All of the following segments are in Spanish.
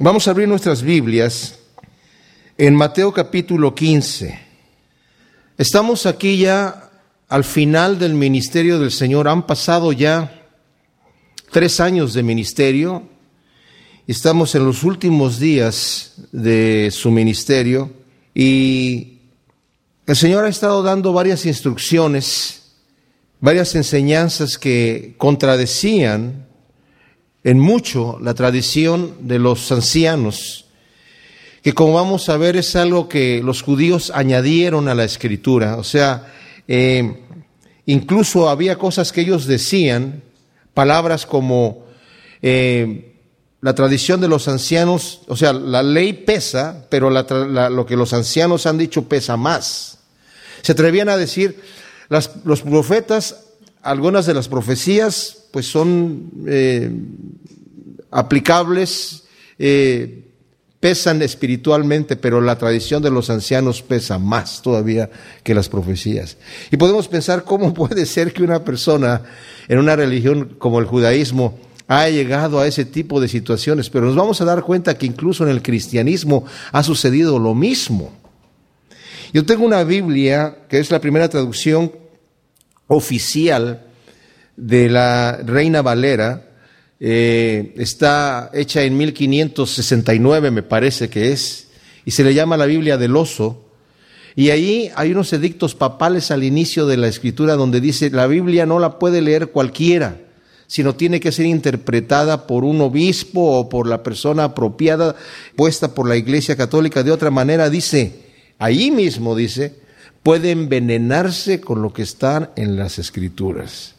Vamos a abrir nuestras Biblias en Mateo capítulo 15. Estamos aquí ya al final del ministerio del Señor. Han pasado ya tres años de ministerio. Estamos en los últimos días de su ministerio y el Señor ha estado dando varias instrucciones, varias enseñanzas que contradecían en mucho la tradición de los ancianos, que como vamos a ver es algo que los judíos añadieron a la escritura, o sea, eh, incluso había cosas que ellos decían, palabras como eh, la tradición de los ancianos, o sea, la ley pesa, pero lo que los ancianos han dicho pesa más. Se atrevían a decir, los profetas, algunas de las profecías pues son eh, aplicables, eh, pesan espiritualmente, pero la tradición de los ancianos pesa más todavía que las profecías. Y podemos pensar cómo puede ser que una persona en una religión como el judaísmo haya llegado a ese tipo de situaciones, pero nos vamos a dar cuenta que incluso en el cristianismo ha sucedido lo mismo. Yo tengo una Biblia, que es la primera traducción oficial de la Reina Valera, eh, está hecha en 1569, me parece que es, y se le llama la Biblia del oso. Y ahí hay unos edictos papales al inicio de la escritura donde dice, la Biblia no la puede leer cualquiera, sino tiene que ser interpretada por un obispo o por la persona apropiada, puesta por la Iglesia Católica. De otra manera, dice, ahí mismo dice, puede envenenarse con lo que está en las escrituras.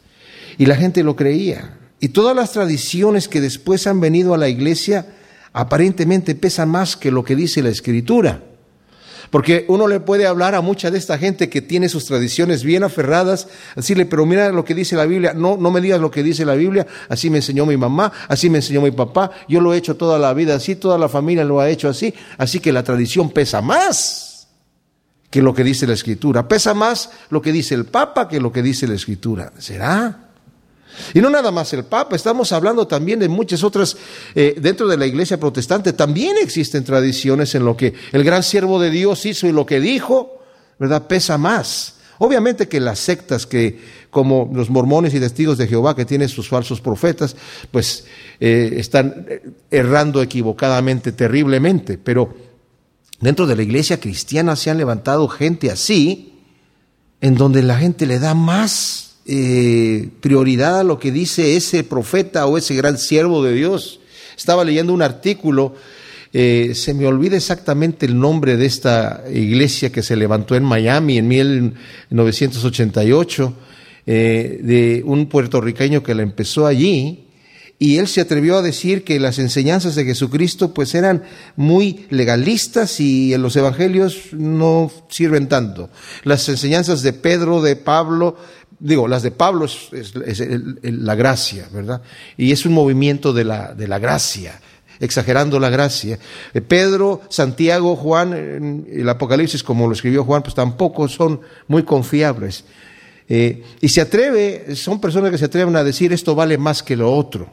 Y la gente lo creía. Y todas las tradiciones que después han venido a la iglesia aparentemente pesan más que lo que dice la escritura. Porque uno le puede hablar a mucha de esta gente que tiene sus tradiciones bien aferradas, decirle, pero mira lo que dice la Biblia, no, no me digas lo que dice la Biblia, así me enseñó mi mamá, así me enseñó mi papá, yo lo he hecho toda la vida así, toda la familia lo ha hecho así, así que la tradición pesa más que lo que dice la escritura, pesa más lo que dice el Papa que lo que dice la escritura. ¿Será? Y no nada más el Papa, estamos hablando también de muchas otras, eh, dentro de la iglesia protestante también existen tradiciones en lo que el gran siervo de Dios hizo y lo que dijo, ¿verdad? Pesa más. Obviamente que las sectas que, como los mormones y testigos de Jehová, que tienen sus falsos profetas, pues eh, están eh, errando equivocadamente, terriblemente, pero dentro de la iglesia cristiana se han levantado gente así, en donde la gente le da más eh, prioridad a lo que dice ese profeta o ese gran siervo de Dios. Estaba leyendo un artículo, eh, se me olvida exactamente el nombre de esta iglesia que se levantó en Miami en 1988, eh, de un puertorriqueño que la empezó allí, y él se atrevió a decir que las enseñanzas de Jesucristo pues eran muy legalistas y en los evangelios no sirven tanto. Las enseñanzas de Pedro, de Pablo, digo, las de Pablo es, la gracia, ¿verdad? Y es un movimiento de la, de la gracia, exagerando la gracia. Eh, Pedro, Santiago, Juan, el Apocalipsis, como lo escribió Juan, pues tampoco son muy confiables. Eh, y se atreve, son personas que se atreven a decir esto vale más que lo otro.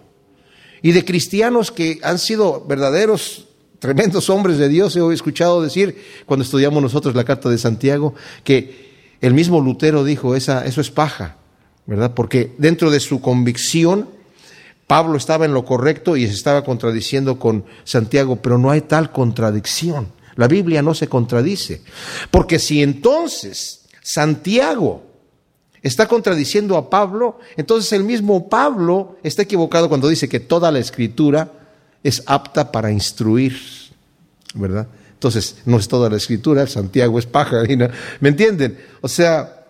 Y de cristianos que han sido verdaderos tremendos hombres de Dios, he escuchado decir, cuando estudiamos nosotros la carta de Santiago, que el mismo Lutero dijo, Esa, eso es paja, ¿verdad? Porque dentro de su convicción, Pablo estaba en lo correcto y se estaba contradiciendo con Santiago, pero no hay tal contradicción. La Biblia no se contradice. Porque si entonces Santiago está contradiciendo a Pablo, entonces el mismo Pablo está equivocado cuando dice que toda la escritura es apta para instruir, ¿verdad? Entonces, no es toda la escritura, Santiago es paja, ¿me entienden? O sea,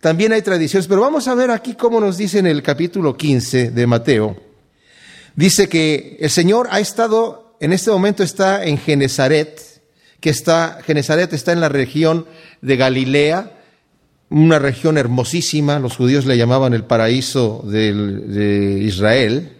también hay tradiciones, pero vamos a ver aquí cómo nos dice en el capítulo 15 de Mateo. Dice que el Señor ha estado, en este momento está en Genezaret, que está, Genezaret está en la región de Galilea, una región hermosísima, los judíos le llamaban el paraíso de Israel,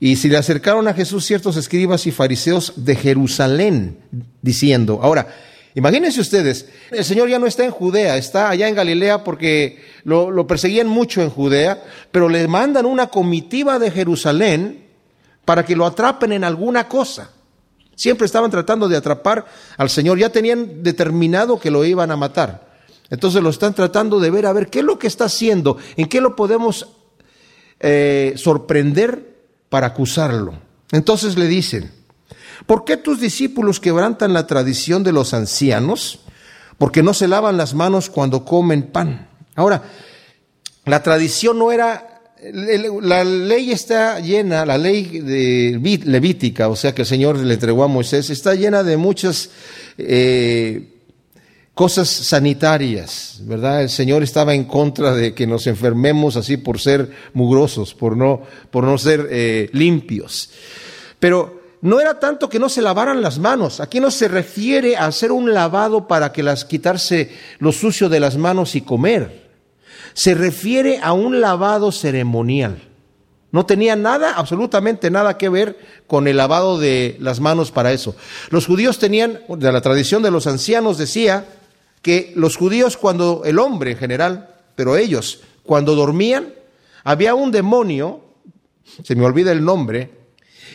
y se le acercaron a Jesús ciertos escribas y fariseos de Jerusalén, diciendo, ahora, imagínense ustedes, el Señor ya no está en Judea, está allá en Galilea porque lo, lo perseguían mucho en Judea, pero le mandan una comitiva de Jerusalén para que lo atrapen en alguna cosa. Siempre estaban tratando de atrapar al Señor, ya tenían determinado que lo iban a matar. Entonces lo están tratando de ver a ver qué es lo que está haciendo, en qué lo podemos eh, sorprender para acusarlo. Entonces le dicen, ¿por qué tus discípulos quebrantan la tradición de los ancianos? Porque no se lavan las manos cuando comen pan. Ahora, la tradición no era la ley está llena, la ley de levítica, o sea que el Señor le entregó a Moisés, está llena de muchas eh, cosas sanitarias, ¿verdad? El Señor estaba en contra de que nos enfermemos así por ser mugrosos, por no, por no ser eh, limpios. Pero no era tanto que no se lavaran las manos. Aquí no se refiere a hacer un lavado para que las quitarse lo sucio de las manos y comer. Se refiere a un lavado ceremonial. No tenía nada, absolutamente nada que ver con el lavado de las manos para eso. Los judíos tenían, de la tradición de los ancianos decía, que los judíos cuando el hombre en general, pero ellos cuando dormían, había un demonio, se me olvida el nombre,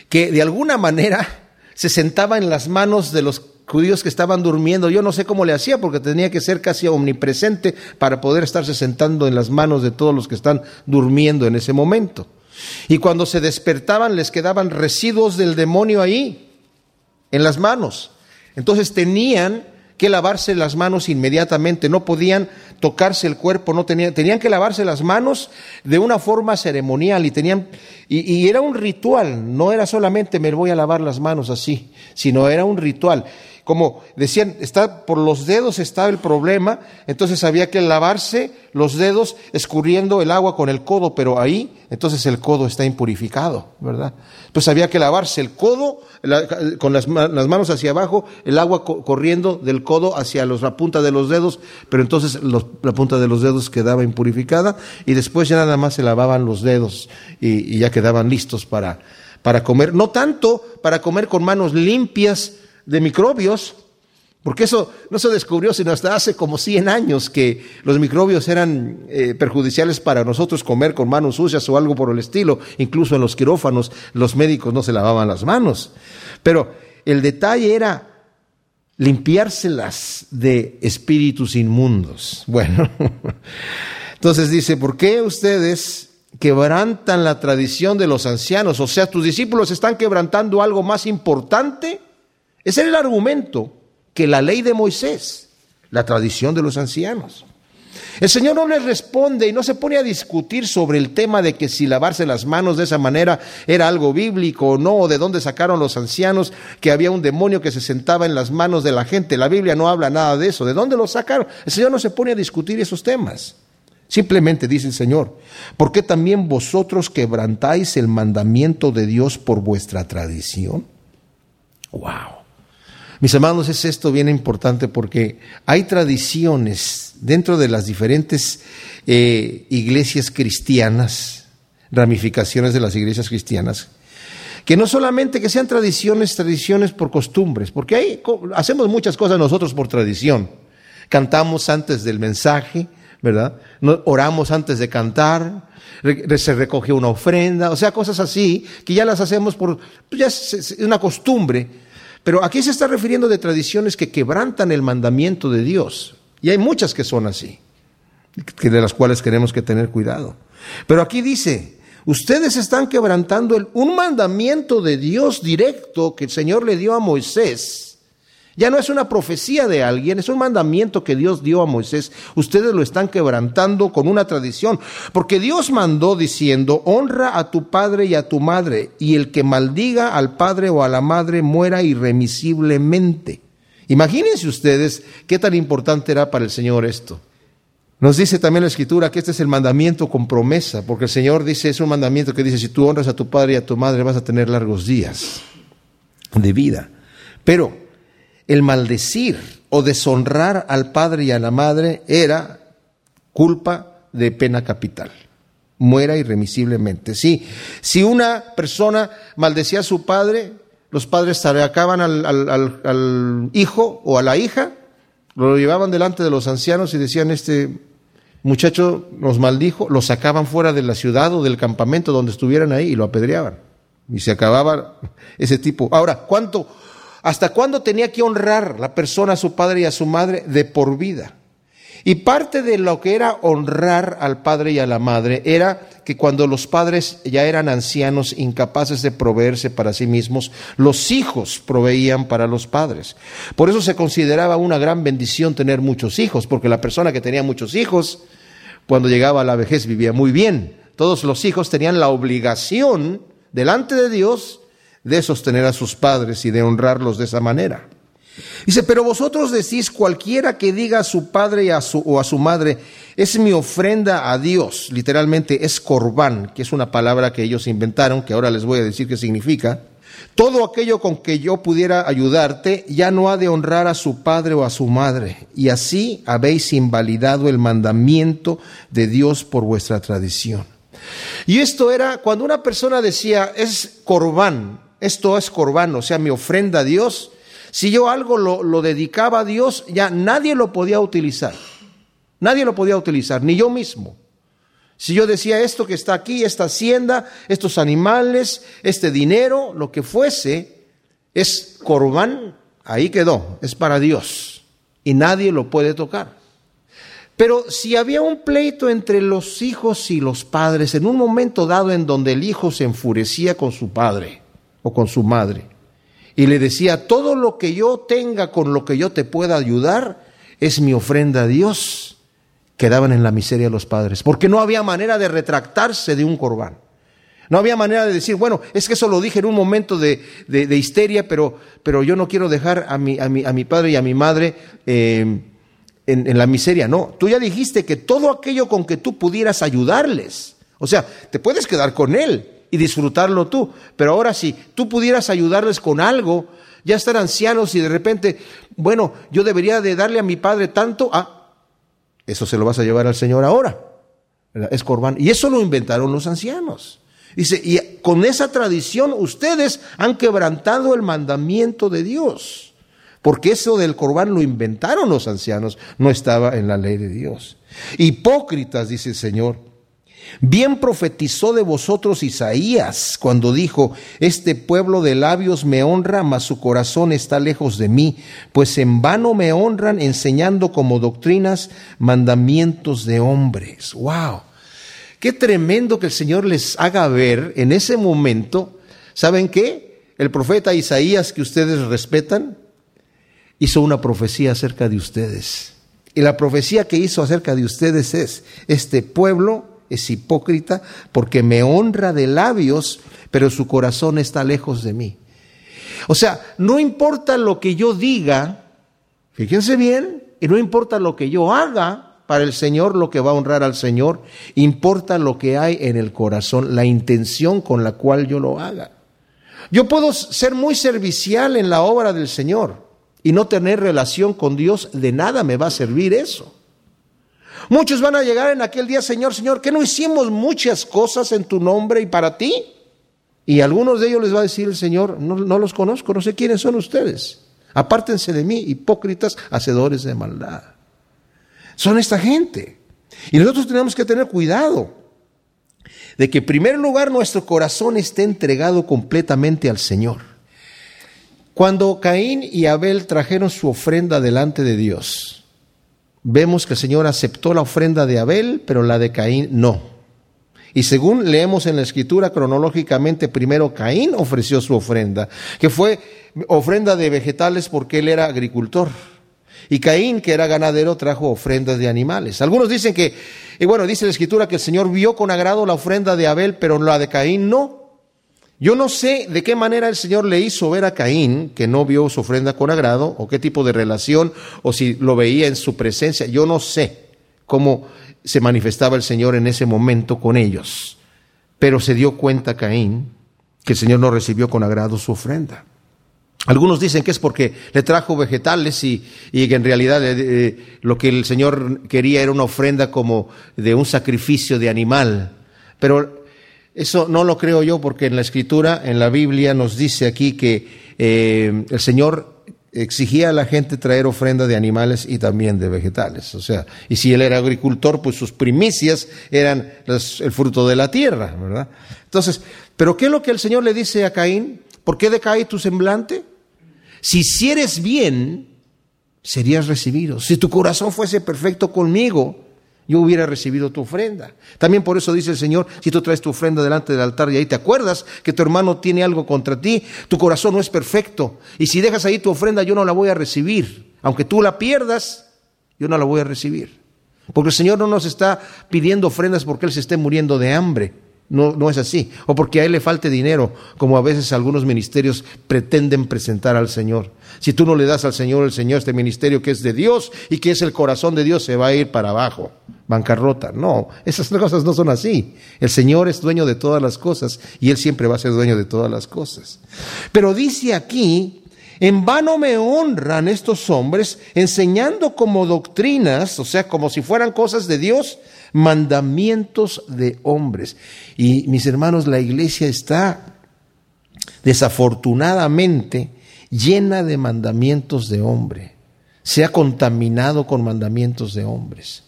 que de alguna manera se sentaba en las manos de los judíos que estaban durmiendo. Yo no sé cómo le hacía porque tenía que ser casi omnipresente para poder estarse sentando en las manos de todos los que están durmiendo en ese momento. Y cuando se despertaban les quedaban residuos del demonio ahí, en las manos. Entonces tenían que lavarse las manos inmediatamente, no podían tocarse el cuerpo, no tenían, tenían que lavarse las manos de una forma ceremonial y tenían, y era un ritual, no era solamente me voy a lavar las manos así, sino era un ritual como decían, está por los dedos estaba el problema, entonces había que lavarse los dedos escurriendo el agua con el codo, pero ahí entonces el codo está impurificado, ¿verdad? Pues había que lavarse el codo con las, manos hacia abajo, el agua corriendo del codo hacia la punta de los dedos, pero entonces la punta de los dedos quedaba impurificada y después ya nada más se lavaban los dedos y, y ya quedaban listos para, para comer, no tanto para comer con manos limpias, de microbios, porque eso no se descubrió sino hasta hace como 100 años que los microbios eran eh, perjudiciales para nosotros comer con manos sucias o algo por el estilo. Incluso en los quirófanos los médicos no se lavaban las manos. Pero el detalle era limpiárselas de espíritus inmundos. Bueno, entonces dice, ¿por qué ustedes quebrantan la tradición de los ancianos? O sea, tus discípulos están quebrantando algo más importante ese era el argumento que la ley de Moisés, la tradición de los ancianos. El Señor no les responde y no se pone a discutir sobre el tema de que si lavarse las manos de esa manera era algo bíblico o no, o de dónde sacaron los ancianos que había un demonio que se sentaba en las manos de la gente. La Biblia no habla nada de eso. ¿De dónde lo sacaron? El Señor no se pone a discutir esos temas. Simplemente dice el Señor, ¿por qué también vosotros quebrantáis el mandamiento de Dios por vuestra tradición? ¡Wow! Mis hermanos, es esto bien importante porque hay tradiciones dentro de las diferentes eh, iglesias cristianas, ramificaciones de las iglesias cristianas, que no solamente que sean tradiciones, tradiciones por costumbres, porque hay, hacemos muchas cosas nosotros por tradición. Cantamos antes del mensaje, ¿verdad? oramos antes de cantar, se recoge una ofrenda, o sea, cosas así que ya las hacemos por, pues ya es una costumbre. Pero aquí se está refiriendo de tradiciones que quebrantan el mandamiento de Dios. Y hay muchas que son así, de las cuales tenemos que tener cuidado. Pero aquí dice, ustedes están quebrantando un mandamiento de Dios directo que el Señor le dio a Moisés ya no es una profecía de alguien, es un mandamiento que Dios dio a Moisés. Ustedes lo están quebrantando con una tradición, porque Dios mandó diciendo, honra a tu padre y a tu madre, y el que maldiga al padre o a la madre muera irremisiblemente. Imagínense ustedes qué tan importante era para el Señor esto. Nos dice también la Escritura que este es el mandamiento con promesa, porque el Señor dice, es un mandamiento que dice, si tú honras a tu padre y a tu madre vas a tener largos días de vida. Pero el maldecir o deshonrar al padre y a la madre era culpa de pena capital. Muera irremisiblemente. Sí, si una persona maldecía a su padre, los padres sacaban al, al hijo o a la hija, lo llevaban delante de los ancianos y decían, este muchacho nos maldijo, lo sacaban fuera de la ciudad o del campamento donde estuvieran ahí y lo apedreaban. Y se acababa ese tipo. Ahora, ¿cuánto ¿Hasta cuándo tenía que honrar la persona a su padre y a su madre? De por vida. Y parte de lo que era honrar al padre y a la madre era que cuando los padres ya eran ancianos, incapaces de proveerse para sí mismos, los hijos proveían para los padres. Por eso se consideraba una gran bendición tener muchos hijos, porque la persona que tenía muchos hijos, cuando llegaba a la vejez vivía muy bien. Todos los hijos tenían la obligación delante de Dios de sostener a sus padres y de honrarlos de esa manera. Dice, pero vosotros decís, cualquiera que diga a su padre a su, o a su madre, es mi ofrenda a Dios, literalmente es corbán, que es una palabra que ellos inventaron, que ahora les voy a decir qué significa. Todo aquello con que yo pudiera ayudarte ya no ha de honrar a su padre o a su madre, y así habéis invalidado el mandamiento de Dios por vuestra tradición. Y esto era cuando una persona decía, es corbán, esto es corbán, o sea, mi ofrenda a Dios, si yo algo lo, dedicaba a Dios, ya nadie lo podía utilizar. Nadie lo podía utilizar, ni yo mismo. Si yo decía esto que está aquí, esta hacienda, estos animales, este dinero, lo que fuese, es corbán, ahí quedó, es para Dios. Y nadie lo puede tocar. Pero si había un pleito entre los hijos y los padres, en un momento dado en donde el hijo se enfurecía con su padre o con su madre, y le decía, todo lo que yo tenga con lo que yo te pueda ayudar es mi ofrenda a Dios. Quedaban en la miseria los padres, porque no había manera de retractarse de un corbán. No había manera de decir, bueno, es que eso lo dije en un momento de, histeria, pero, pero, yo no quiero dejar a mi, a mi, a mi padre y a mi madre eh, en, en la miseria. No, tú ya dijiste que todo aquello con que tú pudieras ayudarles, o sea, te puedes quedar con él, y disfrutarlo tú. Pero ahora si tú pudieras ayudarles con algo, ya estar ancianos y de repente, bueno, yo debería de darle a mi padre tanto, ah, eso se lo vas a llevar al Señor ahora. Es corbán. Y eso lo inventaron los ancianos. Dice, y con esa tradición ustedes han quebrantado el mandamiento de Dios. Porque eso del corbán lo inventaron los ancianos, no estaba en la ley de Dios. Hipócritas, dice el Señor Bien profetizó de vosotros Isaías cuando dijo, este pueblo de labios me honra, mas su corazón está lejos de mí, pues en vano me honran enseñando como doctrinas mandamientos de hombres. ¡Wow! Qué tremendo que el Señor les haga ver en ese momento, ¿saben qué? El profeta Isaías que ustedes respetan hizo una profecía acerca de ustedes. Y la profecía que hizo acerca de ustedes es, este pueblo es hipócrita porque me honra de labios, pero su corazón está lejos de mí. O sea, no importa lo que yo diga, fíjense bien, y no importa lo que yo haga para el Señor, lo que va a honrar al Señor, importa lo que hay en el corazón, la intención con la cual yo lo haga. Yo puedo ser muy servicial en la obra del Señor y no tener relación con Dios, de nada me va a servir eso. Muchos van a llegar en aquel día, Señor, Señor, que no hicimos muchas cosas en tu nombre y para ti. Y algunos de ellos les va a decir el Señor, no, los conozco, no sé quiénes son ustedes. Apártense de mí, hipócritas, hacedores de maldad. Son esta gente. Y nosotros tenemos que tener cuidado de que en primer lugar nuestro corazón esté entregado completamente al Señor. Cuando Caín y Abel trajeron su ofrenda delante de Dios, vemos que el Señor aceptó la ofrenda de Abel, pero la de Caín no. Y según leemos en la escritura cronológicamente, primero Caín ofreció su ofrenda, que fue ofrenda de vegetales porque él era agricultor. Y Caín, que era ganadero, trajo ofrendas de animales. Algunos dicen que, y bueno, dice la escritura que el Señor vio con agrado la ofrenda de Abel, pero la de Caín no. Yo no sé de qué manera el Señor le hizo ver a Caín que no vio su ofrenda con agrado, o qué tipo de relación, o si lo veía en su presencia. Yo no sé cómo se manifestaba el Señor en ese momento con ellos. Pero se dio cuenta Caín que el Señor no recibió con agrado su ofrenda. Algunos dicen que es porque le trajo vegetales y, que en realidad eh, lo que el Señor quería era una ofrenda como de un sacrificio de animal. Pero eso no lo creo yo porque en la escritura, en la Biblia, nos dice aquí que eh, el Señor exigía a la gente traer ofrenda de animales y también de vegetales. O sea, y si él era agricultor, pues sus primicias eran el fruto de la tierra, ¿verdad? Entonces, ¿pero qué es lo que el Señor le dice a Caín? ¿Por qué decae tu semblante? Si hicieres bien, serías recibido. Si tu corazón fuese perfecto conmigo, yo hubiera recibido tu ofrenda. También por eso dice el Señor, si tú traes tu ofrenda delante del altar y ahí te acuerdas que tu hermano tiene algo contra ti, tu corazón no es perfecto. Y si dejas ahí tu ofrenda, yo no la voy a recibir. Aunque tú la pierdas, yo no la voy a recibir. Porque el Señor no nos está pidiendo ofrendas porque Él se esté muriendo de hambre. No, no es así. O porque a Él le falte dinero, como a veces algunos ministerios pretenden presentar al Señor. Si tú no le das al Señor, el Señor, este ministerio que es de Dios y que es el corazón de Dios, se va a ir para abajo. Bancarrota. No, esas cosas no son así. El Señor es dueño de todas las cosas y Él siempre va a ser dueño de todas las cosas. Pero dice aquí en vano me honran estos hombres enseñando como doctrinas, o sea, como si fueran cosas de Dios, mandamientos de hombres. Y mis hermanos, la iglesia está desafortunadamente llena de mandamientos de hombre. Se ha contaminado con mandamientos de hombres.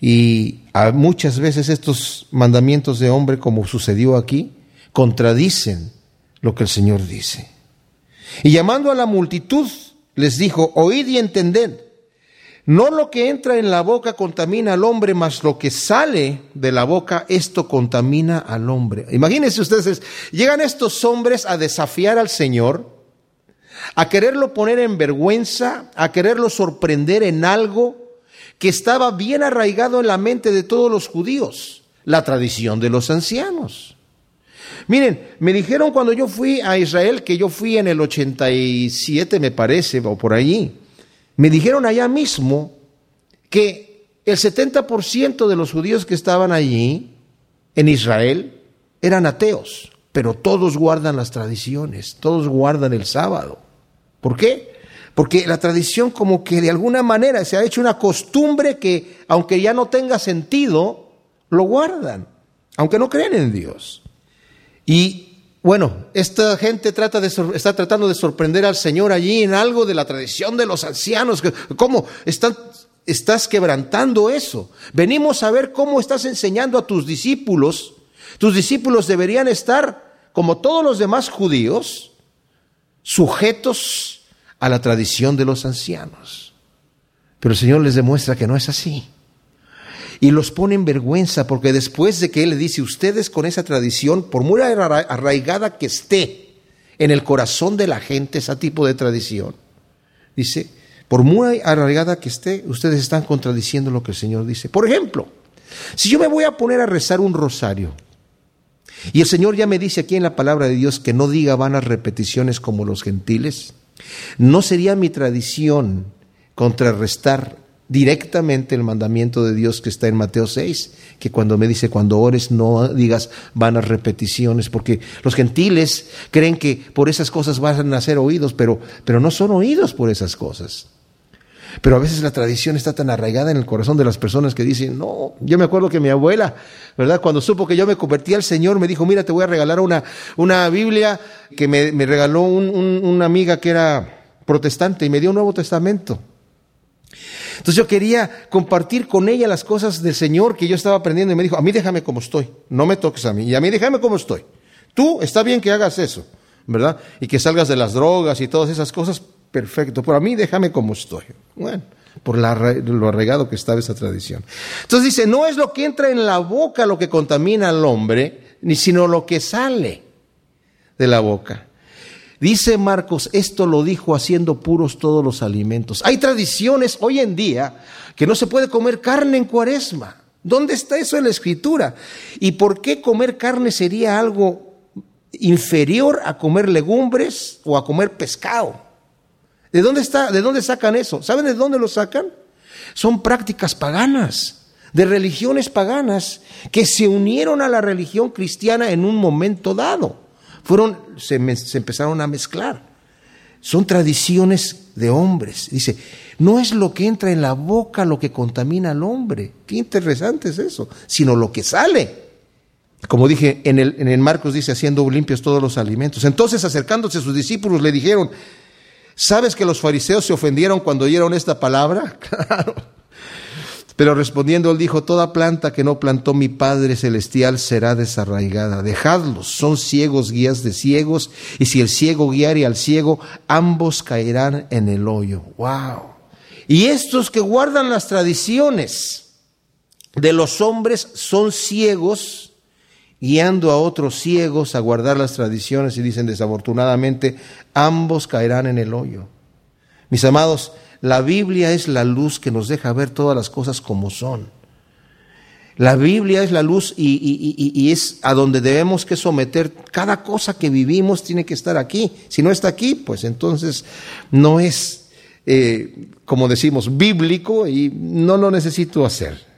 Y muchas veces estos mandamientos de hombre, como sucedió aquí, contradicen lo que el Señor dice. Y llamando a la multitud, les dijo, oíd y entended. No lo que entra en la boca contamina al hombre, mas lo que sale de la boca, esto contamina al hombre. Imagínense ustedes, llegan estos hombres a desafiar al Señor, a quererlo poner en vergüenza, a quererlo sorprender en algo que estaba bien arraigado en la mente de todos los judíos, la tradición de los ancianos. Miren, me dijeron cuando yo fui a Israel, que yo fui en el 87 me parece, o por allí, me dijeron allá mismo que el 70% de los judíos que estaban allí, en Israel, eran ateos, pero todos guardan las tradiciones, todos guardan el sábado. ¿Por qué? Porque la tradición como que de alguna manera se ha hecho una costumbre que, aunque ya no tenga sentido, lo guardan, aunque no creen en Dios. Y bueno, esta gente está tratando de sorprender al Señor allí en algo de la tradición de los ancianos. ¿Cómo estás quebrantando eso? Venimos a ver cómo estás enseñando a tus discípulos. Tus discípulos deberían estar, como todos los demás judíos, sujetos a la tradición de los ancianos. Pero el Señor les demuestra que no es así y los pone en vergüenza porque después de que Él le dice, ustedes con esa tradición, por muy arraigada que esté en el corazón de la gente, ese tipo de tradición, dice, por muy arraigada que esté, ustedes están contradiciendo lo que el Señor dice. Por ejemplo, si yo me voy a poner a rezar un rosario, y el Señor ya me dice aquí en la palabra de Dios que no diga vanas repeticiones como los gentiles, ¿no sería mi tradición contrarrestar directamente el mandamiento de Dios que está en Mateo 6, que cuando me dice, cuando ores no digas vanas repeticiones, porque los gentiles creen que por esas cosas van a ser oídos, pero, pero no son oídos por esas cosas. Pero a veces la tradición está tan arraigada en el corazón de las personas que dicen, no, yo me acuerdo que mi abuela, ¿verdad? Cuando supo que yo me convertí al Señor, me dijo, mira, te voy a regalar una, una Biblia que me, regaló una amiga que era protestante y me dio un Nuevo Testamento. Entonces yo quería compartir con ella las cosas del Señor que yo estaba aprendiendo y me dijo, a mí déjame como estoy, no me toques a mí, y a mí déjame como estoy. Tú está bien que hagas eso, ¿verdad? Y que salgas de las drogas y todas esas cosas, perfecto, pero a mí déjame como estoy. Bueno, por lo arraigado que estaba esa tradición. Entonces dice, no es lo que entra en la boca lo que contamina al hombre, ni sino lo que sale de la boca. Dice Marcos, esto lo dijo haciendo puros todos los alimentos. Hay tradiciones hoy en día que no se puede comer carne en cuaresma. ¿Dónde está eso en la escritura? ¿Y por qué comer carne sería algo inferior a comer legumbres o a comer pescado? ¿De dónde está? ¿De dónde sacan eso? ¿Saben de dónde lo sacan? Son prácticas paganas, de religiones paganas que se unieron a la religión cristiana en un momento dado fueron, se, empezaron a mezclar. Son tradiciones de hombres. Dice, no es lo que entra en la boca lo que contamina al hombre. Qué interesante es eso, sino lo que sale. Como dije, en el, en el Marcos dice, haciendo limpios todos los alimentos. Entonces, acercándose a sus discípulos, le dijeron, ¿sabes que los fariseos se ofendieron cuando oyeron esta palabra? Claro. Pero respondiendo él dijo, toda planta que no plantó mi Padre Celestial será desarraigada. Dejadlos, son ciegos guías de ciegos, y si el ciego guiare al ciego, ambos caerán en el hoyo. ¡Wow! Y estos que guardan las tradiciones de los hombres son ciegos, guiando a otros ciegos a guardar las tradiciones y dicen desafortunadamente, ambos caerán en el hoyo. Mis amados, la Biblia es la luz que nos deja ver todas las cosas como son. La Biblia es la luz y, es a donde debemos que someter cada cosa que vivimos tiene que estar aquí. Si no está aquí, pues entonces no es, eh, como decimos, bíblico y no lo necesito hacer.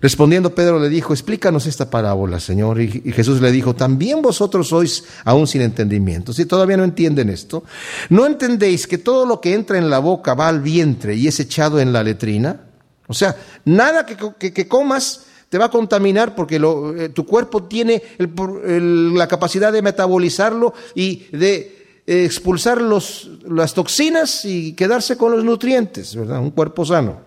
Respondiendo Pedro le dijo, explícanos esta parábola, Señor. Y, Jesús le dijo, también vosotros sois aún sin entendimiento. Si todavía no entienden esto, ¿no entendéis que todo lo que entra en la boca va al vientre y es echado en la letrina? O sea, nada que, comas te va a contaminar porque eh, tu cuerpo tiene la capacidad de metabolizarlo y de eh, expulsar las toxinas y quedarse con los nutrientes, ¿verdad? Un cuerpo sano.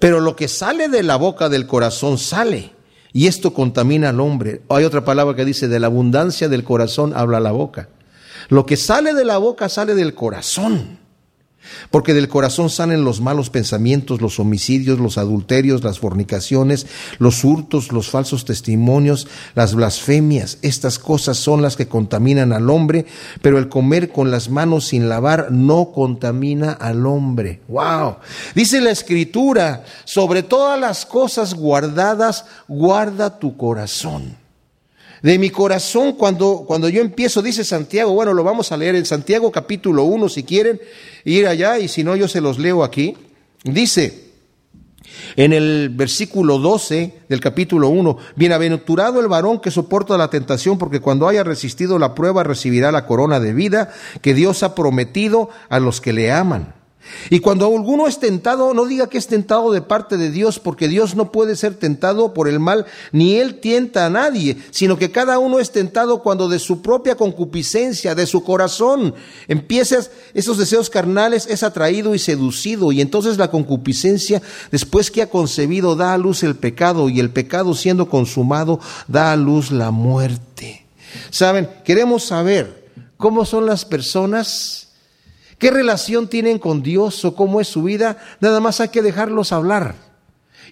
Pero lo que sale de la boca del corazón sale. Y esto contamina al hombre. Hay otra palabra que dice, de la abundancia del corazón habla la boca. Lo que sale de la boca sale del corazón. Porque del corazón salen los malos pensamientos, los homicidios, los adulterios, las fornicaciones, los hurtos, los falsos testimonios, las blasfemias. Estas cosas son las que contaminan al hombre, pero el comer con las manos sin lavar no contamina al hombre. ¡Wow! Dice la escritura, sobre todas las cosas guardadas, guarda tu corazón de mi corazón cuando, cuando yo empiezo, dice Santiago, bueno, lo vamos a leer en Santiago capítulo 1 si quieren ir allá y si no yo se los leo aquí. Dice en el versículo 12 del capítulo 1, bienaventurado el varón que soporta la tentación porque cuando haya resistido la prueba recibirá la corona de vida que Dios ha prometido a los que le aman. Y cuando alguno es tentado, no diga que es tentado de parte de Dios, porque Dios no puede ser tentado por el mal, ni Él tienta a nadie, sino que cada uno es tentado cuando de su propia concupiscencia, de su corazón, empiezas esos deseos carnales, es atraído y seducido, y entonces la concupiscencia, después que ha concebido, da a luz el pecado, y el pecado siendo consumado, da a luz la muerte. Saben, queremos saber cómo son las personas qué relación tienen con Dios o cómo es su vida, nada más hay que dejarlos hablar.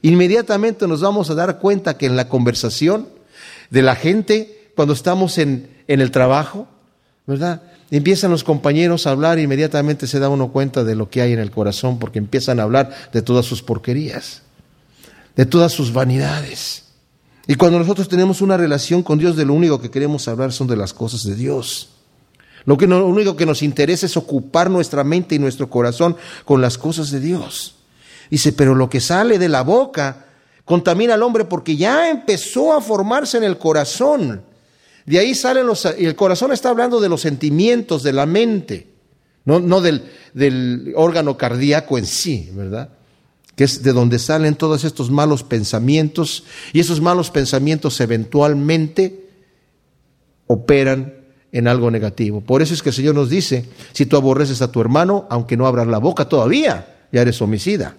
Inmediatamente nos vamos a dar cuenta que en la conversación de la gente, cuando estamos en, en el trabajo, ¿verdad? Empiezan los compañeros a hablar, inmediatamente se da uno cuenta de lo que hay en el corazón, porque empiezan a hablar de todas sus porquerías, de todas sus vanidades. Y cuando nosotros tenemos una relación con Dios, de lo único que queremos hablar son de las cosas de Dios. Lo, que lo único que nos interesa es ocupar nuestra mente y nuestro corazón con las cosas de Dios. Dice, pero lo que sale de la boca contamina al hombre porque ya empezó a formarse en el corazón. De ahí salen los... El corazón está hablando de los sentimientos, de la mente, no, no del, del órgano cardíaco en sí, ¿verdad? que es de donde salen todos estos malos pensamientos, y esos malos pensamientos eventualmente operan en algo negativo. Por eso es que el Señor nos dice, si tú aborreces a tu hermano, aunque no abras la boca todavía, ya eres homicida.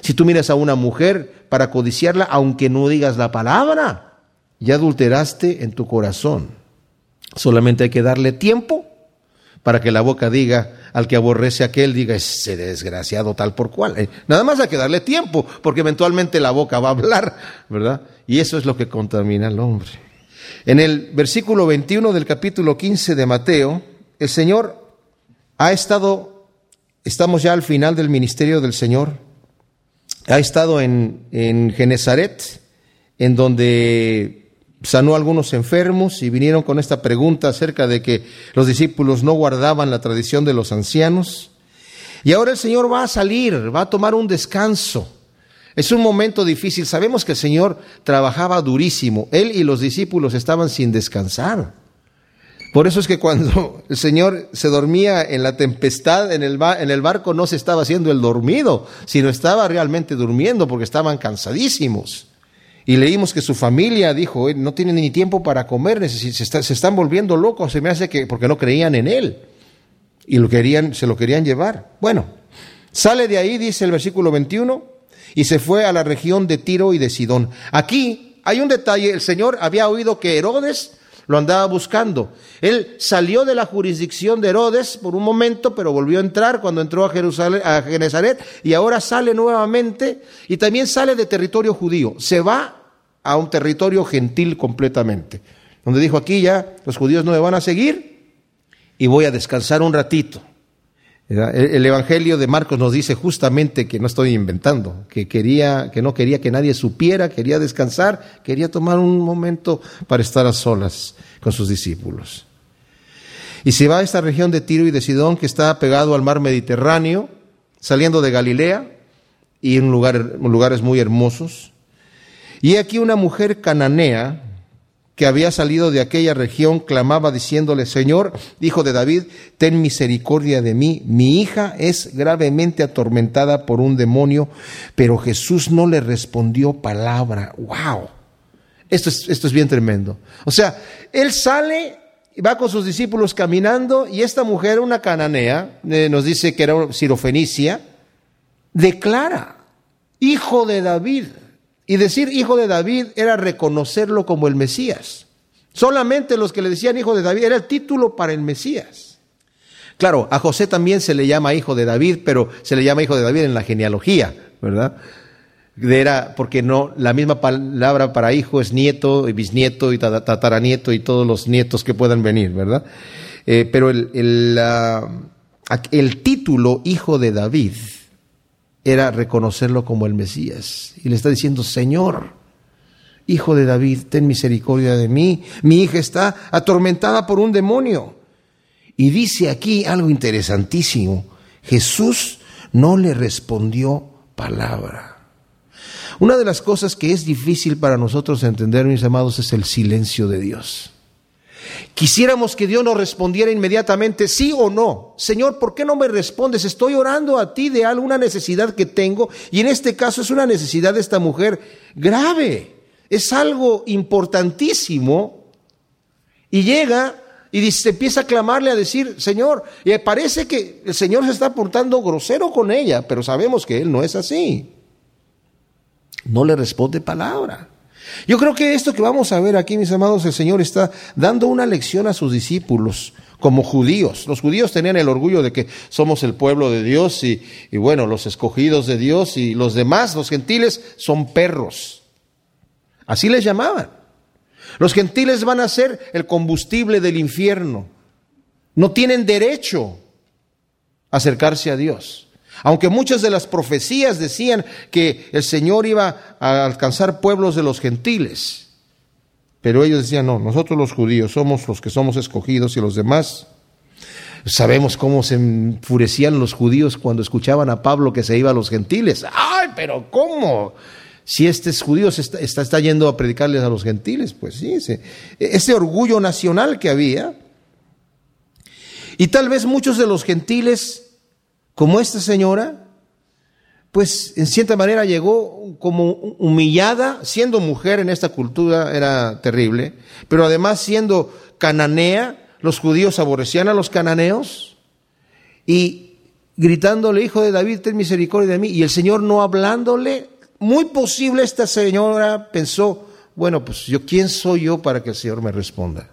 Si tú miras a una mujer para codiciarla, aunque no digas la palabra, ya adulteraste en tu corazón. Solamente hay que darle tiempo para que la boca diga, al que aborrece a aquel, diga, ese desgraciado tal por cual. Eh, nada más hay que darle tiempo, porque eventualmente la boca va a hablar, ¿verdad? Y eso es lo que contamina al hombre. En el versículo 21 del capítulo 15 de Mateo, el Señor ha estado, estamos ya al final del ministerio del Señor, ha estado en, en Genezaret, en donde sanó a algunos enfermos y vinieron con esta pregunta acerca de que los discípulos no guardaban la tradición de los ancianos. Y ahora el Señor va a salir, va a tomar un descanso. Es un momento difícil. Sabemos que el Señor trabajaba durísimo. Él y los discípulos estaban sin descansar. Por eso es que cuando el Señor se dormía en la tempestad en el, barco no se estaba haciendo el dormido, sino estaba realmente durmiendo porque estaban cansadísimos. Y leímos que su familia dijo, no tienen ni tiempo para comer, se, se están volviendo locos, se me hace que porque no creían en Él. Y lo querían, se lo querían llevar. Bueno, sale de ahí, dice el versículo 21, y se fue a la región de Tiro y de Sidón. Aquí hay un detalle, el Señor había oído que Herodes lo andaba buscando. Él salió de la jurisdicción de Herodes por un momento, pero volvió a entrar cuando entró a Jerusalén, a Genezaret, y ahora sale nuevamente y también sale de territorio judío. Se va a un territorio gentil completamente, donde dijo aquí ya los judíos no me van a seguir y voy a descansar un ratito. El Evangelio de Marcos nos dice justamente que no estoy inventando, que quería, que no quería que nadie supiera, quería descansar, quería tomar un momento para estar a solas con sus discípulos. Y se va a esta región de Tiro y de Sidón que está pegado al mar Mediterráneo, saliendo de Galilea y en lugares muy hermosos. Y aquí una mujer cananea, que había salido de aquella región clamaba diciéndole, Señor, hijo de David, ten misericordia de mí. Mi hija es gravemente atormentada por un demonio, pero Jesús no le respondió palabra. ¡Wow! Esto es, esto es bien tremendo. O sea, él sale, va con sus discípulos caminando y esta mujer, una cananea, eh, nos dice que era sirofenicia, declara, hijo de David. Y decir hijo de David era reconocerlo como el Mesías. Solamente los que le decían hijo de David era el título para el Mesías. Claro, a José también se le llama hijo de David, pero se le llama hijo de David en la genealogía, ¿verdad? Era porque no la misma palabra para hijo es nieto y bisnieto y tataranieto y todos los nietos que puedan venir, ¿verdad? Eh, pero el, el título hijo de David era reconocerlo como el Mesías. Y le está diciendo, Señor, hijo de David, ten misericordia de mí. Mi hija está atormentada por un demonio. Y dice aquí algo interesantísimo. Jesús no le respondió palabra. Una de las cosas que es difícil para nosotros entender, mis amados, es el silencio de Dios. Quisiéramos que Dios nos respondiera inmediatamente sí o no. Señor, ¿por qué no me respondes? Estoy orando a ti de alguna necesidad que tengo y en este caso es una necesidad de esta mujer grave. Es algo importantísimo y llega y dice, empieza a clamarle a decir, Señor, y parece que el Señor se está portando grosero con ella, pero sabemos que Él no es así. No le responde palabra. Yo creo que esto que vamos a ver aquí, mis amados, el Señor está dando una lección a sus discípulos como judíos. Los judíos tenían el orgullo de que somos el pueblo de Dios y, y bueno, los escogidos de Dios y los demás, los gentiles, son perros. Así les llamaban. Los gentiles van a ser el combustible del infierno. No tienen derecho a acercarse a Dios. Aunque muchas de las profecías decían que el Señor iba a alcanzar pueblos de los gentiles, pero ellos decían, no, nosotros los judíos somos los que somos escogidos y los demás. Sabemos cómo se enfurecían los judíos cuando escuchaban a Pablo que se iba a los gentiles. ¡Ay, pero cómo! Si este judío está, yendo a predicarles a los gentiles, pues sí, ese orgullo nacional que había. Y tal vez muchos de los gentiles como esta señora, pues en cierta manera llegó como humillada, siendo mujer en esta cultura era terrible, pero además siendo cananea, los judíos aborrecían a los cananeos y gritándole, hijo de David, ten misericordia de mí, y el Señor no hablándole, muy posible esta señora pensó, bueno, pues yo, ¿quién soy yo para que el Señor me responda?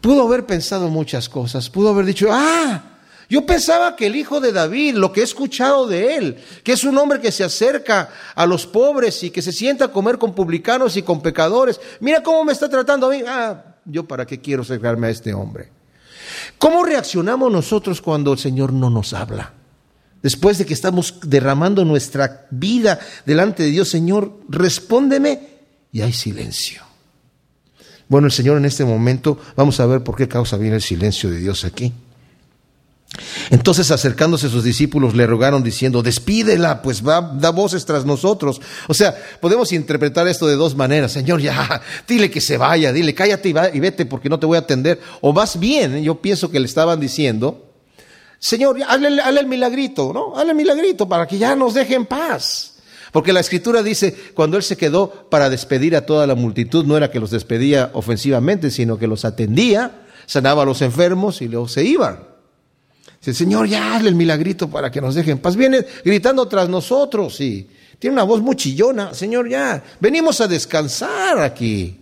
Pudo haber pensado muchas cosas, pudo haber dicho, ah, yo pensaba que el hijo de David, lo que he escuchado de él, que es un hombre que se acerca a los pobres y que se sienta a comer con publicanos y con pecadores, mira cómo me está tratando a mí. Ah, yo para qué quiero acercarme a este hombre. ¿Cómo reaccionamos nosotros cuando el Señor no nos habla? Después de que estamos derramando nuestra vida delante de Dios, Señor, respóndeme y hay silencio. Bueno, el Señor en este momento, vamos a ver por qué causa viene el silencio de Dios aquí. Entonces acercándose sus discípulos le rogaron diciendo, despídela, pues va, da voces tras nosotros. O sea, podemos interpretar esto de dos maneras. Señor, ya, dile que se vaya, dile, cállate y, vete porque no te voy a atender. O más bien, yo pienso que le estaban diciendo, Señor, hazle el milagrito, ¿no? Hazle el milagrito para que ya nos deje en paz. Porque la escritura dice, cuando él se quedó para despedir a toda la multitud, no era que los despedía ofensivamente, sino que los atendía, sanaba a los enfermos y luego se iban. Dice, Señor, ya hazle el milagrito para que nos dejen paz. Viene gritando tras nosotros y tiene una voz muy chillona. Señor, ya, venimos a descansar aquí.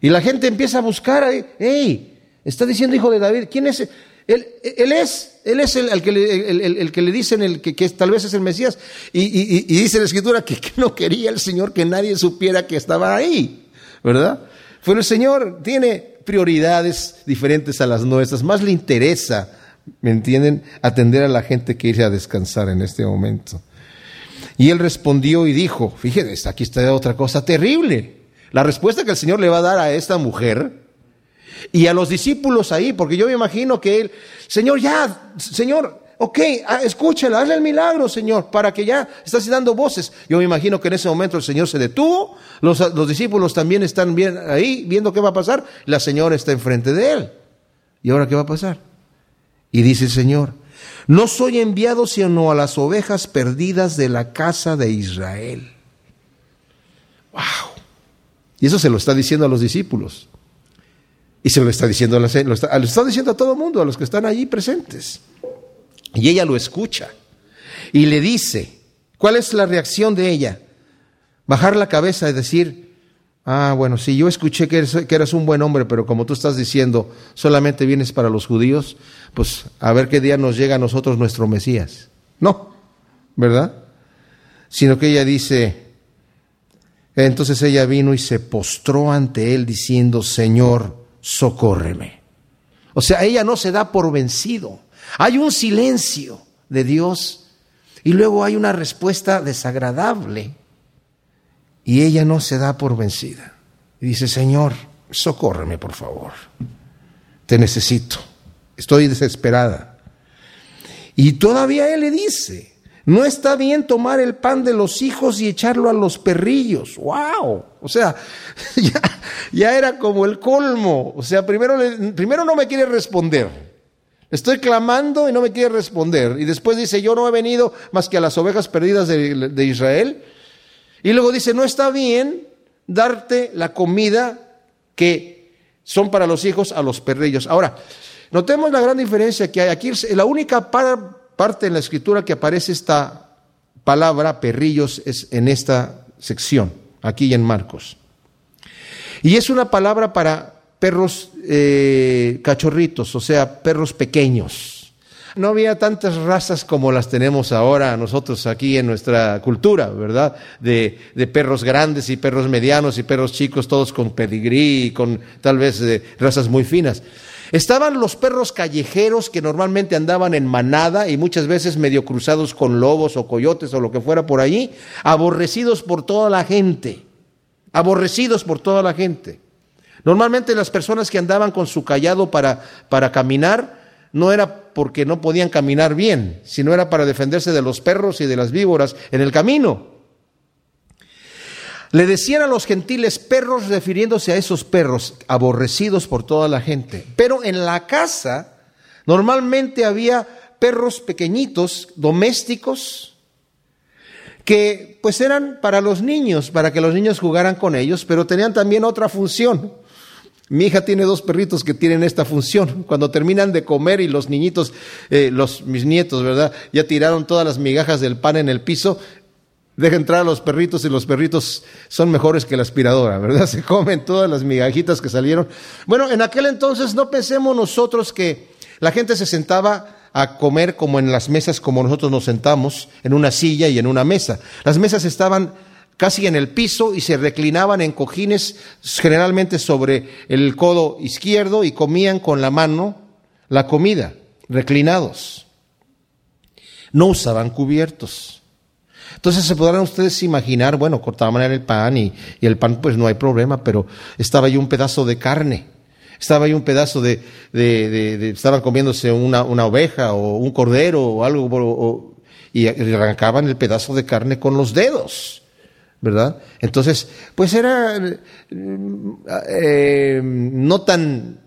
Y la gente empieza a buscar ahí. ¡Ey! Está diciendo hijo de David. ¿Quién es? Él, es, él es el, que, le, el, que le dicen el que, tal vez es el Mesías. Y dice la escritura que, que, no quería el Señor que nadie supiera que estaba ahí. ¿Verdad? Pero el Señor tiene prioridades diferentes a las nuestras. Más le interesa, ¿me entienden?, atender a la gente que irse a descansar en este momento. Y él respondió y dijo, fíjense, aquí está otra cosa terrible. La respuesta que el Señor le va a dar a esta mujer y a los discípulos ahí, porque yo me imagino que él, Señor, ya, Señor, ok, ah, escúchela, hazle el milagro, Señor, para que ya estás dando voces. Yo me imagino que en ese momento el Señor se detuvo, los, los discípulos también están bien ahí, viendo qué va a pasar, la señora está enfrente de él. ¿Y ahora qué va a pasar? Y dice el Señor, no soy enviado sino a las ovejas perdidas de la casa de Israel. ¡Wow! Y eso se lo está diciendo a los discípulos. Y se lo está diciendo a todo el mundo, a los que están allí presentes. Y ella lo escucha. Y le dice, ¿cuál es la reacción de ella? Bajar la cabeza y decir, ah, bueno, sí, yo escuché que eres, que eres un buen hombre, pero como tú estás diciendo, solamente vienes para los judíos, pues a ver qué día nos llega a nosotros nuestro Mesías. No, ¿verdad? Sino que ella dice, entonces ella vino y se postró ante él diciendo, Señor, socórreme. O sea, ella no se da por vencido. Hay un silencio de Dios y luego hay una respuesta desagradable y ella no se da por vencida. Y dice, Señor, socórreme por favor. Te necesito. Estoy desesperada. Y todavía él le dice, no está bien tomar el pan de los hijos y echarlo a los perrillos. ¡Wow! O sea, ya, era como el colmo. O sea, primero, primero no me quiere responder. Estoy clamando y no me quiere responder. Y después dice, yo no he venido más que a las ovejas perdidas de, de Israel. Y luego dice, no está bien darte la comida que son para los hijos a los perrillos. Ahora, notemos la gran diferencia que hay aquí. La única parte en la escritura que aparece esta palabra perrillos es en esta sección, aquí en Marcos. Y es una palabra para perros eh, cachorritos, o sea, perros pequeños. No había tantas razas como las tenemos ahora nosotros aquí en nuestra cultura, ¿verdad? De, perros grandes y perros medianos y perros chicos, todos con pedigrí y con tal vez eh, razas muy finas. Estaban los perros callejeros que normalmente andaban en manada y muchas veces medio cruzados con lobos o coyotes o lo que fuera por allí, aborrecidos por toda la gente, aborrecidos por toda la gente. Normalmente las personas que andaban con su callado para, para caminar no era porque no podían caminar bien, sino era para defenderse de los perros y de las víboras en el camino. Le decían a los gentiles perros refiriéndose a esos perros aborrecidos por toda la gente. Pero en la casa normalmente había perros pequeñitos, domésticos, que pues eran para los niños, para que los niños jugaran con ellos, pero tenían también otra función. Mi hija tiene dos perritos que tienen esta función. Cuando terminan de comer y los niñitos, eh, los, mis nietos, ¿verdad? Ya tiraron todas las migajas del pan en el piso, deja entrar a los perritos y los perritos son mejores que la aspiradora, ¿verdad? Se comen todas las migajitas que salieron. Bueno, en aquel entonces no pensemos nosotros que la gente se sentaba a comer como en las mesas como nosotros nos sentamos, en una silla y en una mesa. Las mesas estaban casi en el piso y se reclinaban en cojines generalmente sobre el codo izquierdo y comían con la mano la comida, reclinados. No usaban cubiertos. Entonces se podrán ustedes imaginar, bueno, cortaban el pan y, el pan pues no hay problema, pero estaba ahí un pedazo de carne, estaba ahí un pedazo de, de, estaban comiéndose una, oveja o un cordero o algo, y arrancaban el pedazo de carne con los dedos. ¿Verdad? Entonces, pues era eh, no tan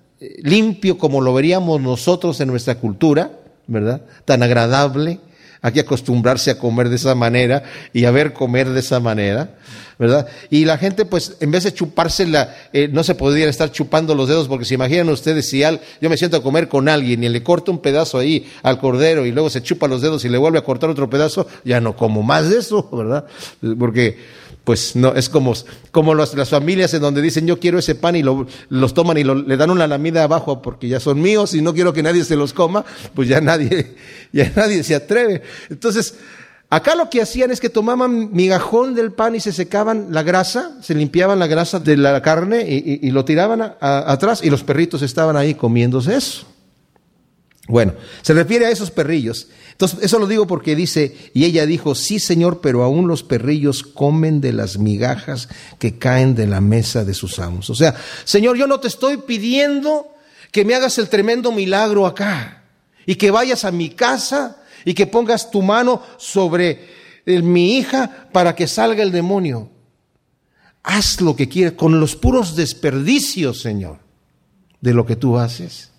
limpio como lo veríamos nosotros en nuestra cultura, ¿verdad? Tan agradable, hay que acostumbrarse a comer de esa manera y a ver comer de esa manera, ¿verdad? Y la gente, pues, en vez de chupársela, eh, no se podría estar chupando los dedos, porque se imaginan ustedes si al, yo me siento a comer con alguien y le corto un pedazo ahí al cordero y luego se chupa los dedos y le vuelve a cortar otro pedazo, ya no como más de eso, ¿verdad? Porque, pues, no, es como, como las, familias en donde dicen yo quiero ese pan y lo, los toman y le dan una lamida abajo porque ya son míos y no quiero que nadie se los coma, pues ya nadie, ya nadie se atreve. Entonces, Acá lo que hacían es que tomaban migajón del pan y se secaban la grasa, se limpiaban la grasa de la carne y, lo tiraban atrás y los perritos estaban ahí comiéndose eso. Bueno, se refiere a esos perrillos. Entonces, eso lo digo porque dice, y ella dijo, sí Señor, pero aún los perrillos comen de las migajas que caen de la mesa de sus amos. O sea, Señor, yo no te estoy pidiendo que me hagas el tremendo milagro acá y que vayas a mi casa y que pongas tu mano sobre mi hija para que salga el demonio. Haz lo que quieras con los puros desperdicios, Señor, de lo que tú haces.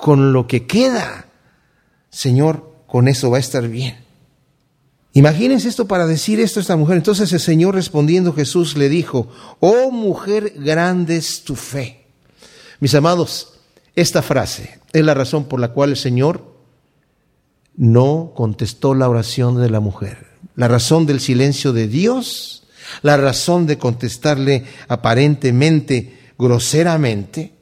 Con lo que queda, Señor, con eso va a estar bien. Imagínense esto para decir esto a esta mujer. Entonces el Señor respondiendo Jesús le dijo, oh mujer, grande es tu fe. Mis amados, esta frase es la razón por la cual el Señor no contestó la oración de la mujer. La razón del silencio de Dios, la razón de contestarle aparentemente, groseramente,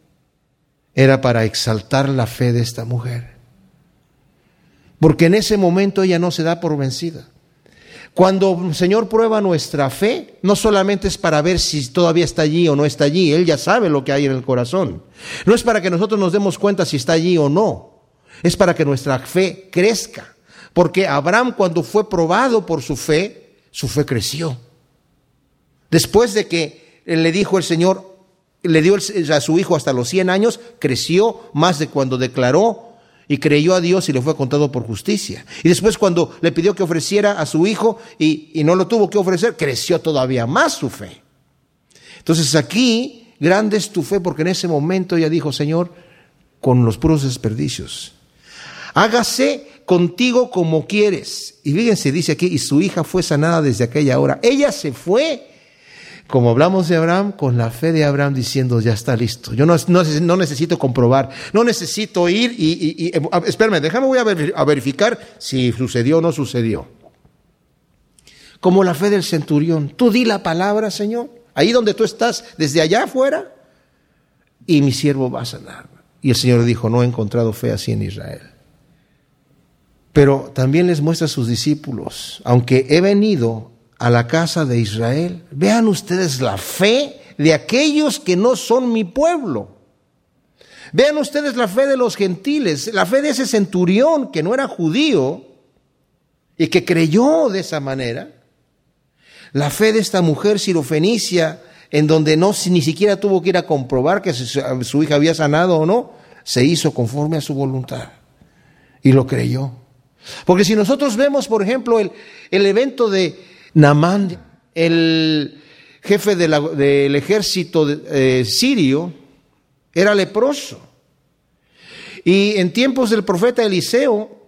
era para exaltar la fe de esta mujer. Porque en ese momento ella no se da por vencida. Cuando el Señor prueba nuestra fe, no solamente es para ver si todavía está allí o no está allí, Él ya sabe lo que hay en el corazón. No es para que nosotros nos demos cuenta si está allí o no es para que nuestra fe crezca. Porque Abraham cuando fue probado por su fe, su fe creció. Después de que le dijo el Señor, le dio a su hijo hasta los 100 años, creció más de cuando declaró y creyó a Dios y le fue contado por justicia. Y después cuando le pidió que ofreciera a su hijo y, y no lo tuvo que ofrecer, creció todavía más su fe. Entonces aquí, grande es tu fe porque en ese momento ella dijo, Señor, con los puros desperdicios, hágase contigo como quieres. Y fíjense, dice aquí, y su hija fue sanada desde aquella hora. Ella se fue, como hablamos de Abraham, con la fe de Abraham diciendo, ya está listo. Yo no, no, necesito comprobar, no necesito ir y, y, espérame, déjame, voy a, verificar si sucedió o no sucedió. Como la fe del centurión, tú di la palabra, Señor, ahí donde tú estás, desde allá afuera, y mi siervo va a sanar. Y el Señor dijo, no he encontrado fe así en Israel. Pero también les muestra a sus discípulos, aunque he venido a la casa de Israel, vean ustedes la fe de aquellos que no son mi pueblo. Vean ustedes la fe de los gentiles, la fe de ese centurión que no era judío y que creyó de esa manera. La fe de esta mujer sirofenicia, en donde no ni siquiera tuvo que ir a comprobar que su hija había sanado o no, se hizo conforme a su voluntad y lo creyó. Porque si nosotros vemos, por ejemplo, el, evento de Namán, el jefe del ejército eh, sirio, era leproso. Y en tiempos del profeta Eliseo,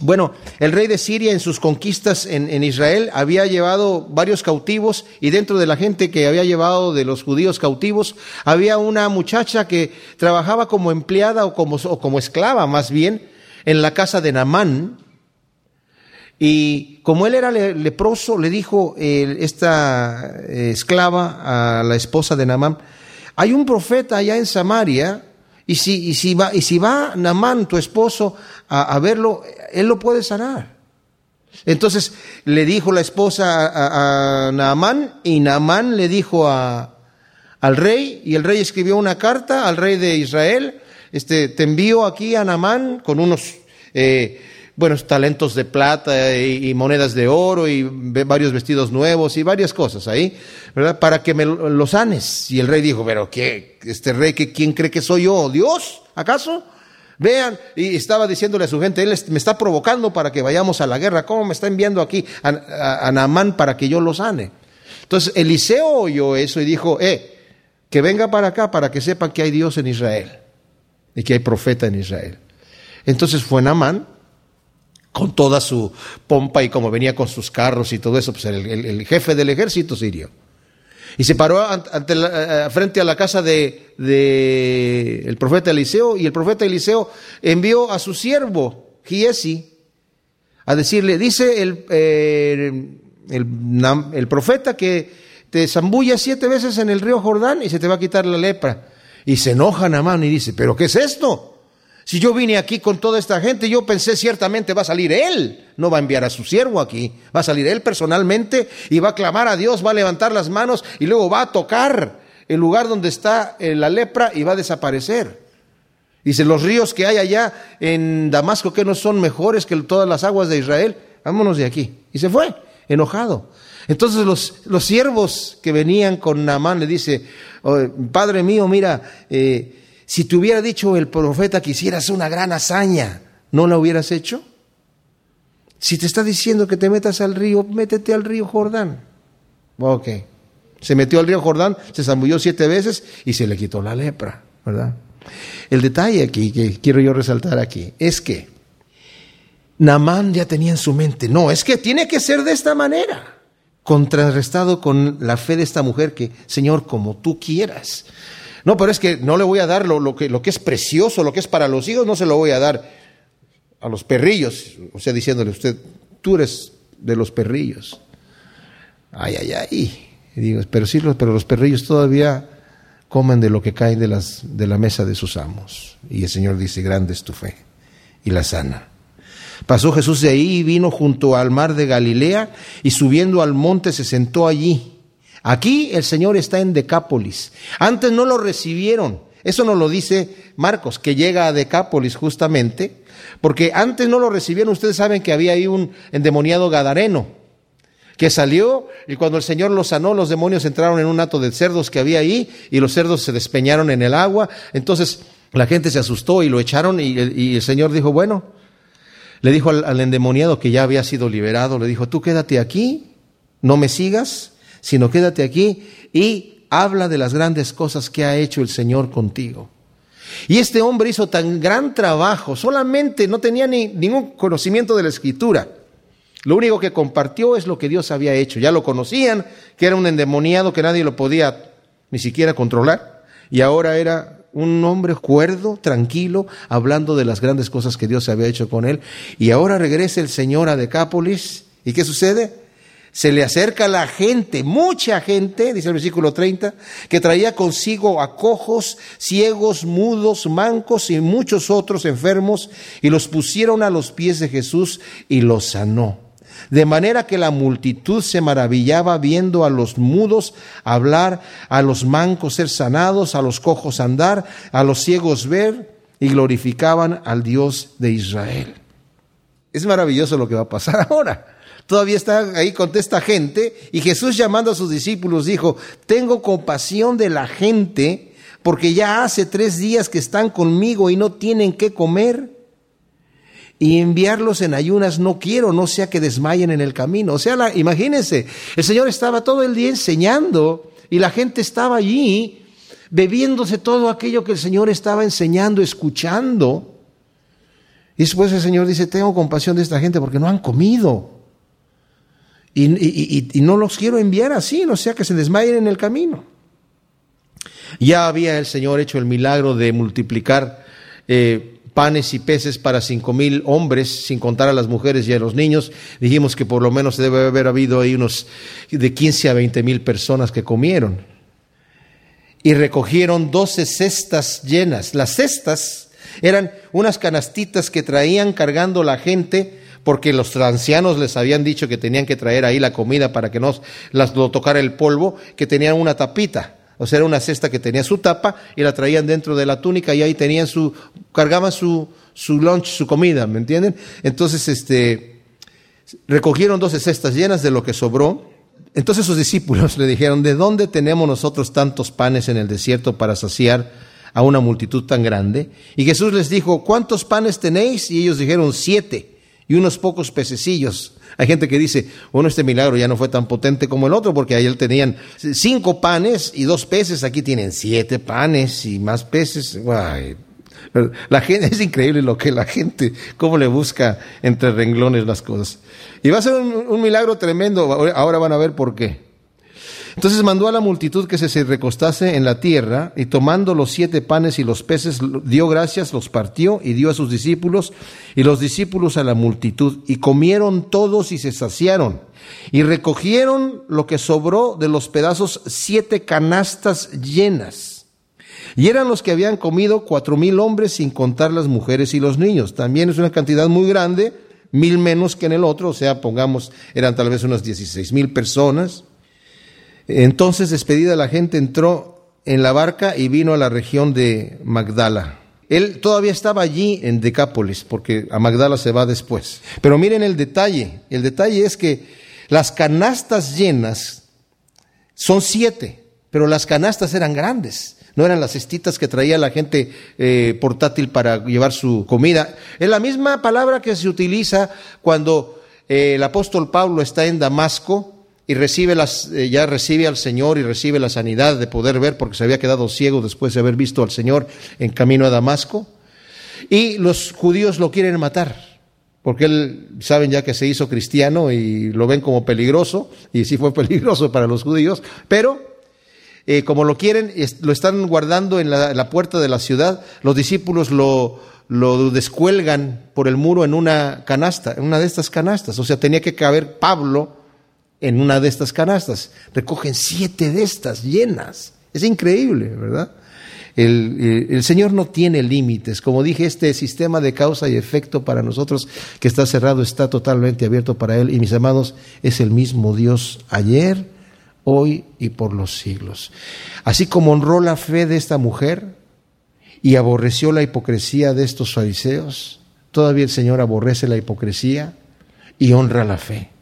bueno, el rey de Siria en sus conquistas en, Israel había llevado varios cautivos y dentro de la gente que había llevado de los judíos cautivos había una muchacha que trabajaba como empleada o como, o como esclava más bien en la casa de Namán. Y como él era leproso, le dijo esta eh, esclava a la esposa de Namán, hay un profeta allá en Samaria, y si, y si, va, y si va Namán, tu esposo, a, verlo, él lo puede sanar. Entonces le dijo la esposa a, Naamán, y Naamán le dijo al rey, y el rey escribió una carta al rey de Israel, este, te envío aquí a Naamán con unos eh, buenos talentos de plata y, monedas de oro y varios vestidos nuevos y varias cosas ahí, ¿verdad? Para que me lo sanes. Y el rey dijo, pero ¿qué? ¿Este rey que quién cree que soy yo? ¿Dios? ¿Acaso? Vean, y estaba diciéndole a su gente, él me está provocando para que vayamos a la guerra. ¿Cómo me está enviando aquí a, a, a para que yo lo sane? Entonces Eliseo oyó eso y dijo, eh, que venga para acá para que sepan que hay Dios en Israel y que hay profeta en Israel. Entonces fue Naamán con toda su pompa y como venía con sus carros y todo eso, pues el, el jefe del ejército sirio. Y se paró ante la, eh, frente a la casa de, de, el profeta Eliseo y el profeta Eliseo envió a su siervo, Giesi, a decirle, dice el, eh, profeta que te zambulla siete veces en el río Jordán y se te va a quitar la lepra. Y se enoja mano y dice, pero ¿qué es esto? Si yo vine aquí con toda esta gente, yo pensé ciertamente va a salir él, no va a enviar a su siervo aquí, va a salir él personalmente y va a clamar a Dios, va a levantar las manos y luego va a tocar el lugar donde está eh, la lepra y va a desaparecer. Dice, los ríos que hay allá en Damasco que no son mejores que todas las aguas de Israel, vámonos de aquí. Y se fue, enojado. Entonces los, los siervos que venían con Naamán le dice, oh, Padre mío, mira, eh, si te hubiera dicho el profeta que hicieras una gran hazaña, ¿no la hubieras hecho? Si te está diciendo que te metas al río, métete al río Jordán. Ok. Se metió al río Jordán, se zambulló siete veces y se le quitó la lepra, ¿verdad? El detalle aquí que quiero yo resaltar aquí es que Namán ya tenía en su mente, no, es que tiene que ser de esta manera, contrarrestado con la fe de esta mujer que, Señor, como tú quieras. No, pero es que no le voy a dar lo, que, es precioso, lo que es para los hijos, no se lo voy a dar a los perrillos. O sea, diciéndole usted, tú eres de los perrillos. Ay, ay, ay. digo, pero sí, pero los perrillos todavía comen de lo que cae de, las, de la mesa de sus amos. Y el Señor dice, grande es tu fe. Y la sana. Pasó Jesús de ahí y vino junto al mar de Galilea y subiendo al monte se sentó allí. Aquí el Señor está en Decápolis. Antes no lo recibieron. Eso nos lo dice Marcos, que llega a Decápolis justamente, porque antes no lo recibieron. Ustedes saben que había ahí un endemoniado gadareno que salió y cuando el Señor lo sanó, los demonios entraron en un hato de cerdos que había ahí y los cerdos se despeñaron en el agua. Entonces la gente se asustó y lo echaron y, el Señor dijo, bueno, le dijo al endemoniado que ya había sido liberado, le dijo, tú quédate aquí, no me sigas, sino quédate aquí y habla de las grandes cosas que ha hecho el Señor contigo. Y este hombre hizo tan gran trabajo, solamente no tenía ni, ningún conocimiento de la escritura. Lo único que compartió es lo que Dios había hecho. Ya lo conocían, que era un endemoniado que nadie lo podía ni siquiera controlar. Y ahora era un hombre cuerdo, tranquilo, hablando de las grandes cosas que Dios había hecho con él. Y ahora regresa el Señor a Decápolis. ¿Y qué sucede? Se le acerca la gente, mucha gente, dice el versículo 30, que traía consigo a cojos, ciegos, mudos, mancos y muchos otros enfermos, y los pusieron a los pies de Jesús y los sanó. De manera que la multitud se maravillaba viendo a los mudos hablar, a los mancos ser sanados, a los cojos andar, a los ciegos ver, y glorificaban al Dios de Israel. Es maravilloso lo que va a pasar ahora. Todavía está ahí con esta gente y Jesús llamando a sus discípulos dijo, tengo compasión de la gente porque ya hace tres días que están conmigo y no tienen qué comer. Y enviarlos en ayunas no quiero, no sea que desmayen en el camino. O sea, la, imagínense, el Señor estaba todo el día enseñando y la gente estaba allí bebiéndose todo aquello que el Señor estaba enseñando, escuchando. Y después el Señor dice, tengo compasión de esta gente porque no han comido. Y, no los quiero enviar así, no sea que se desmayen en el camino. Ya había el Señor hecho el milagro de multiplicar eh, panes y peces para cinco mil hombres, sin contar a las mujeres y a los niños. Dijimos que por lo menos debe haber habido ahí unos de 15 a 20 mil personas que comieron. Y recogieron doce cestas llenas. Las cestas eran unas canastitas que traían cargando la gente porque los ancianos les habían dicho que tenían que traer ahí la comida para que no las, lo tocara el polvo, que tenían una tapita. O sea, era una cesta que tenía su tapa y la traían dentro de la túnica y ahí tenían su, cargaban su, su lunch, su comida, ¿me entienden? Entonces, este, recogieron doce cestas llenas de lo que sobró. Entonces sus discípulos le dijeron, ¿de dónde tenemos nosotros tantos panes en el desierto para saciar a una multitud tan grande? Y Jesús les dijo, ¿cuántos panes tenéis? Y ellos dijeron, siete y unos pocos pececillos. Hay gente que dice, bueno, este milagro ya no fue tan potente como el otro, porque ayer tenían cinco panes y dos peces, aquí tienen siete panes y más peces. La gente, es increíble lo que la gente, cómo le busca entre renglones las cosas. Y va a ser un, milagro tremendo, ahora van a ver por qué. Entonces mandó a la multitud que se recostase en la tierra y tomando los siete panes y los peces dio gracias, los partió y dio a sus discípulos y los discípulos a la multitud y comieron todos y se saciaron y recogieron lo que sobró de los pedazos siete canastas llenas. Y eran los que habían comido cuatro mil hombres sin contar las mujeres y los niños. También es una cantidad muy grande, mil menos que en el otro, o sea, pongamos, eran tal vez unas dieciséis mil personas. Entonces, despedida la gente, entró en la barca y vino a la región de Magdala. Él todavía estaba allí en Decápolis, porque a Magdala se va después. Pero miren el detalle. El detalle es que las canastas llenas son siete, pero las canastas eran grandes no eran las cestitas que traía la gente eh, portátil para llevar su comida. Es la misma palabra que se utiliza cuando eh, el apóstol Pablo está en Damasco y recibe las, eh, ya recibe al Señor y recibe la sanidad de poder ver porque se había quedado ciego después de haber visto al Señor en camino a Damasco. Y los judíos lo quieren matar porque él saben ya que se hizo cristiano y lo ven como peligroso, y sí fue peligroso para los judíos, pero eh, como lo quieren, lo están guardando en la, puerta de la ciudad, los discípulos lo, lo descuelgan por el muro en una canasta, en una de estas canastas. O sea, tenía que caber Pablo en una de estas canastas. Recogen siete de estas llenas. Es increíble, ¿verdad? El, eh, el, Señor no tiene límites. Como dije, este sistema de causa y efecto para nosotros que está cerrado está totalmente abierto para Él. Y mis amados, es el mismo Dios ayer, hoy y por los siglos. Así como honró la fe de esta mujer y aborreció la hipocresía de estos fariseos, todavía el Señor aborrece la hipocresía y honra la fe.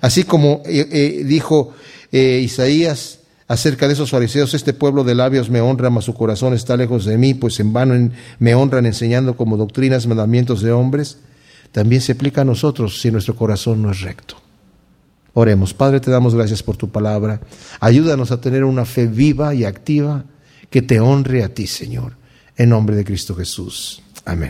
Así como eh, eh, dijo eh, Isaías acerca de esos fariseos, este pueblo de labios me honra, mas su corazón está lejos de mí, pues en vano me honran enseñando como doctrinas mandamientos de hombres, también se aplica a nosotros si nuestro corazón no es recto. Oremos, Padre, te damos gracias por tu palabra. Ayúdanos a tener una fe viva y activa que te honre a ti, Señor. En nombre de Cristo Jesús. Amén.